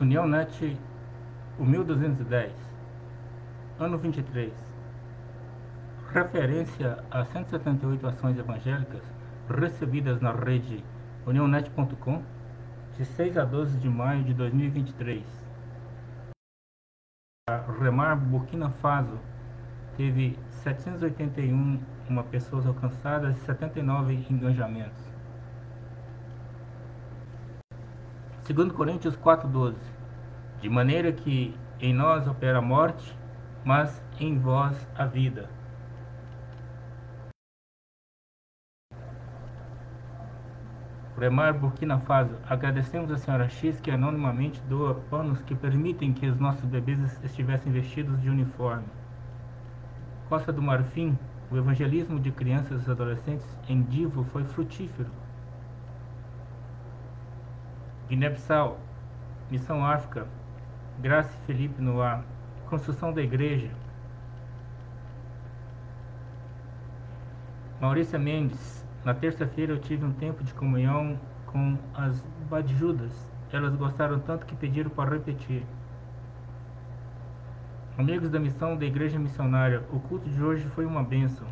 União Net, o 1210, ano 23. Referência a 178 ações evangélicas recebidas na rede uniãonet.com de 6 a 12 de maio de 2023. A Remar Burkina Faso teve 781 uma pessoas alcançadas e 79 engajamentos. Segundo Coríntios 4:12. De maneira que em nós opera a morte, mas em vós a vida. Remar Burkina Faso, agradecemos a senhora X que anonimamente doa panos que permitem que os nossos bebês estivessem vestidos de uniforme. Costa do Marfim, o evangelismo de crianças e adolescentes em Divo foi frutífero. Guiné-Bissau, Missão África, Graça Felipe Noir, construção da igreja. Maurícia Mendes, na terça-feira eu tive um tempo de comunhão com as Badjudas. Elas gostaram tanto que pediram para repetir. Amigos da missão da Igreja Missionária, o culto de hoje foi uma bênção.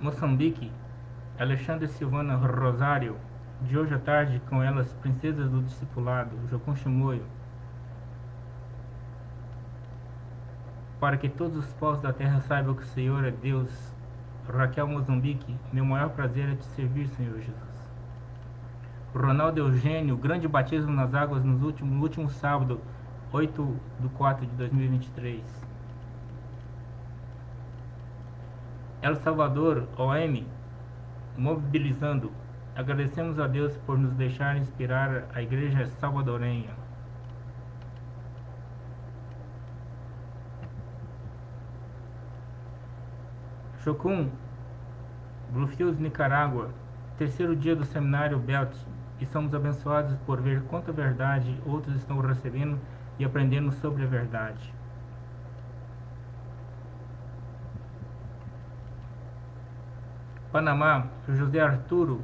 Moçambique, Alexandre Silvana Rosário, de hoje à tarde com elas, princesas do discipulado, Jocum Chimoio, para que todos os povos da terra saibam que o Senhor é Deus. Raquel Moçambique, meu maior prazer é te servir, Senhor Jesus. Ronaldo Eugênio, grande batismo nas águas no último sábado, 8 de 4 de 2023. El Salvador, OM, mobilizando. Agradecemos a Deus por nos deixar inspirar a igreja salvadorenha. Chocum, Bluefields, Nicarágua, terceiro dia do seminário Belt e somos abençoados por ver quanta verdade outros estão recebendo e aprendendo sobre a verdade. Panamá, José Arturo,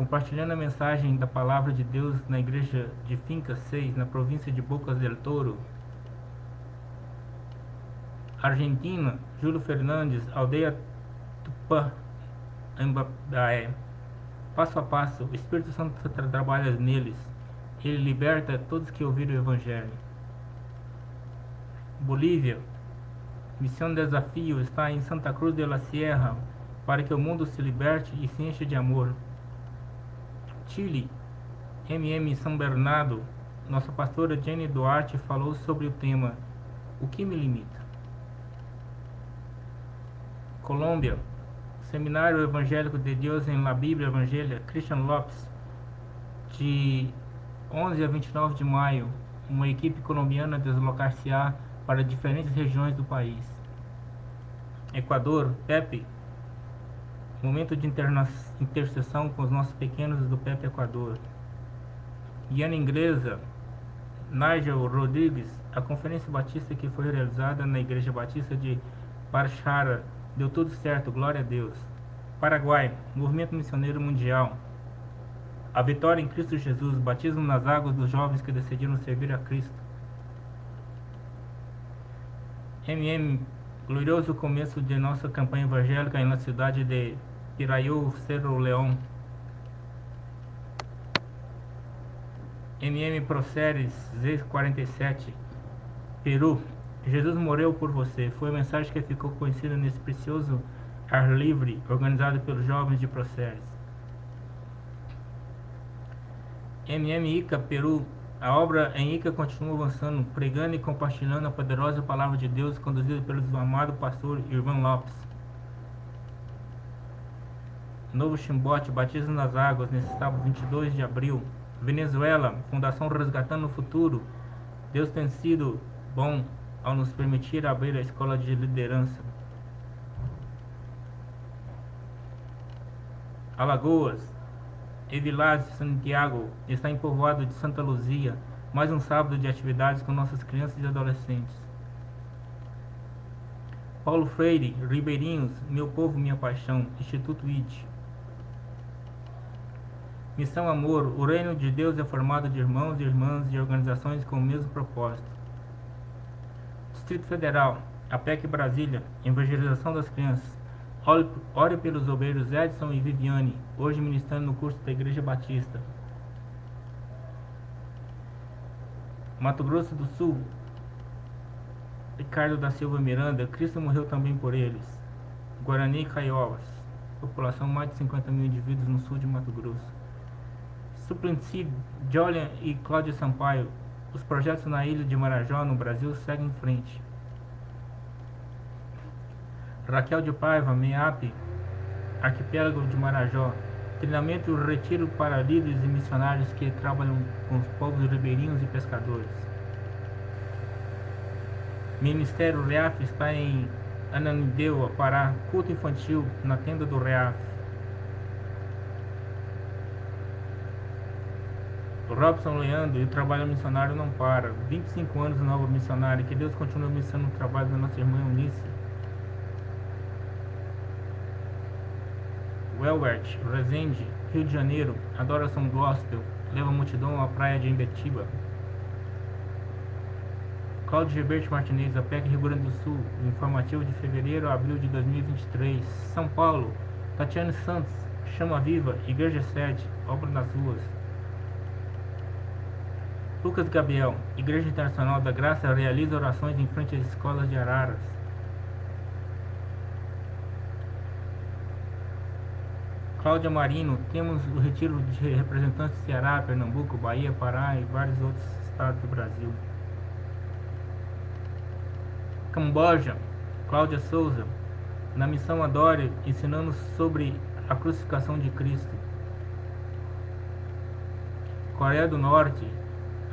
compartilhando a mensagem da palavra de Deus na igreja de Finca 6, na província de Bocas del Toro. Argentina, Júlio Fernandes, aldeia Tupã, Embaé. Passo a passo, o Espírito Santo trabalha neles. Ele liberta todos que ouviram o Evangelho. Bolívia, Missão Desafio está em Santa Cruz de la Sierra para que o mundo se liberte e se encha de amor. Chile, MM São Bernardo, nossa pastora Jenny Duarte falou sobre o tema O que me limita? Colômbia, Seminário Evangélico de Deus em La Bíblia Evangelha, Christian Lopes, de 11 a 29 de maio, uma equipe colombiana deslocar-se-á para diferentes regiões do país. Equador, Pepe, momento de intercessão com os nossos pequenos do Pepe Equador. Guiana Inglesa, Nigel Rodrigues, a conferência batista que foi realizada na Igreja Batista de Barchara, Deu tudo certo, glória a Deus. Paraguai, Movimento Missioneiro Mundial. A vitória em Cristo Jesus, batismo nas águas dos jovens que decidiram servir a Cristo. MM, glorioso começo de nossa campanha evangélica na cidade de Piraiú, Cerro Leão. MM Proceres, Z47, Peru. Jesus morreu por você. Foi a mensagem que ficou conhecida nesse precioso ar livre organizado pelos jovens de Proceres. MM Ica, Peru. A obra em Ica continua avançando, pregando e compartilhando a poderosa palavra de Deus conduzida pelo amado pastor Irvão Lopes. Novo Chimbote, batismo nas águas, nesse sábado 22 de abril. Venezuela, Fundação Resgatando o Futuro. Deus tem sido bom ao nos permitir abrir a escola de liderança. Alagoas, Evilás Santiago está em povoado de Santa Luzia, mais um sábado de atividades com nossas crianças e adolescentes. Paulo Freire, Ribeirinhos, Meu Povo, Minha Paixão, Instituto ID. Missão Amor, o reino de Deus é formado de irmãos e irmãs de organizações com o mesmo propósito. Distrito Federal, APEC Brasília, Evangelização das Crianças. Ore, pelos obreiros Edson e Viviane, hoje ministrando no curso da Igreja Batista. Mato Grosso do Sul, Ricardo da Silva Miranda, Cristo morreu também por eles. Guarani e Caiovas, população mais de 50 mil indivíduos no sul de Mato Grosso. Suplicy, Jolian e Cláudia Sampaio, os projetos na ilha de Marajó, no Brasil, seguem em frente. Raquel de Paiva, MEAP, Arquipélago de Marajó, treinamento e retiro para líderes e missionários que trabalham com os povos ribeirinhos e pescadores. Ministério REAF está em Ananindeua, Pará, culto infantil na tenda do REAF. Robson Leandro e o trabalho missionário não para. 25 anos nova missionária. Que Deus continue abençoando o trabalho da nossa irmã Eunice. Welbert, Resende, Rio de Janeiro, Adoração Gospel, leva multidão à praia de Embetiba. Cláudio Gilberto Martinez, APEC Rio Grande do Sul, informativo de fevereiro a abril de 2023. São Paulo, Tatiane Santos, Chama Viva, Igreja Sede, Obra nas Ruas. Lucas Gabriel, Igreja Internacional da Graça realiza orações em frente às escolas de Araras. Cláudia Marino, temos o retiro de representantes de Ceará, Pernambuco, Bahia, Pará e vários outros estados do Brasil. Camboja, Cláudia Souza, na missão Adore, ensinando sobre a crucificação de Cristo. Coreia do Norte,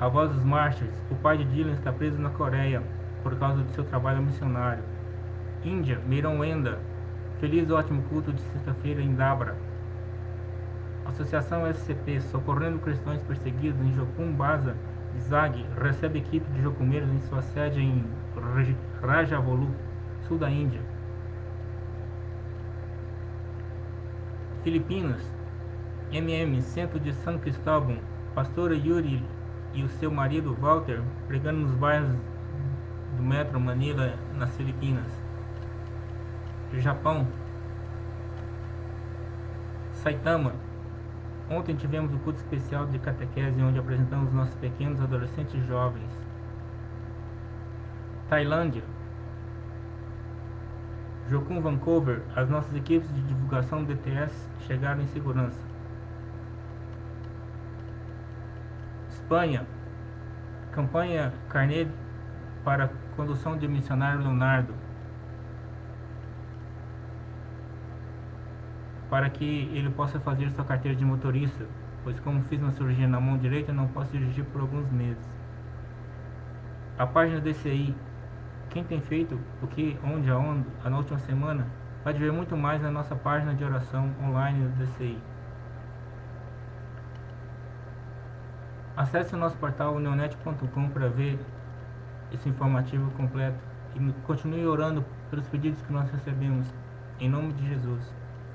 a voz dos Marshals, o pai de Dylan está preso na Coreia por causa do seu trabalho missionário. Índia, Meiron Wenda, feliz ótimo culto de sexta-feira em Dabra. Associação SCP, socorrendo cristãos perseguidos em Jocum Baza, Zag, recebe equipe de jocumeiros em sua sede em Rajavolu, sul da Índia. Filipinas, MM, centro de São Cristóvão, pastora Yuri e o seu marido Walter pregando nos bairros do metro Manila, nas Filipinas. Japão, Saitama, Ontem tivemos o culto especial de catequese onde apresentamos nossos pequenos adolescentes jovens. Tailândia. Jocum Vancouver, as nossas equipes de divulgação do DTS chegaram em segurança. Espanha. Campanha Carnet para condução de missionário Leonardo. Para que ele possa fazer sua carteira de motorista, pois como fiz uma cirurgia na mão direita, não posso dirigir por alguns meses. A página DCI, quem tem feito o que, onde, aonde, na última semana, pode ver muito mais na nossa página de oração online do DCI. Acesse o nosso portal neonet.com para ver esse informativo completo e continue orando pelos pedidos que nós recebemos. Em nome de Jesus.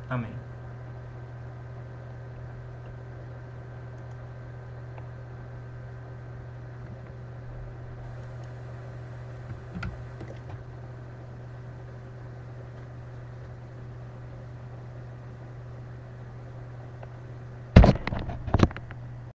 Amém.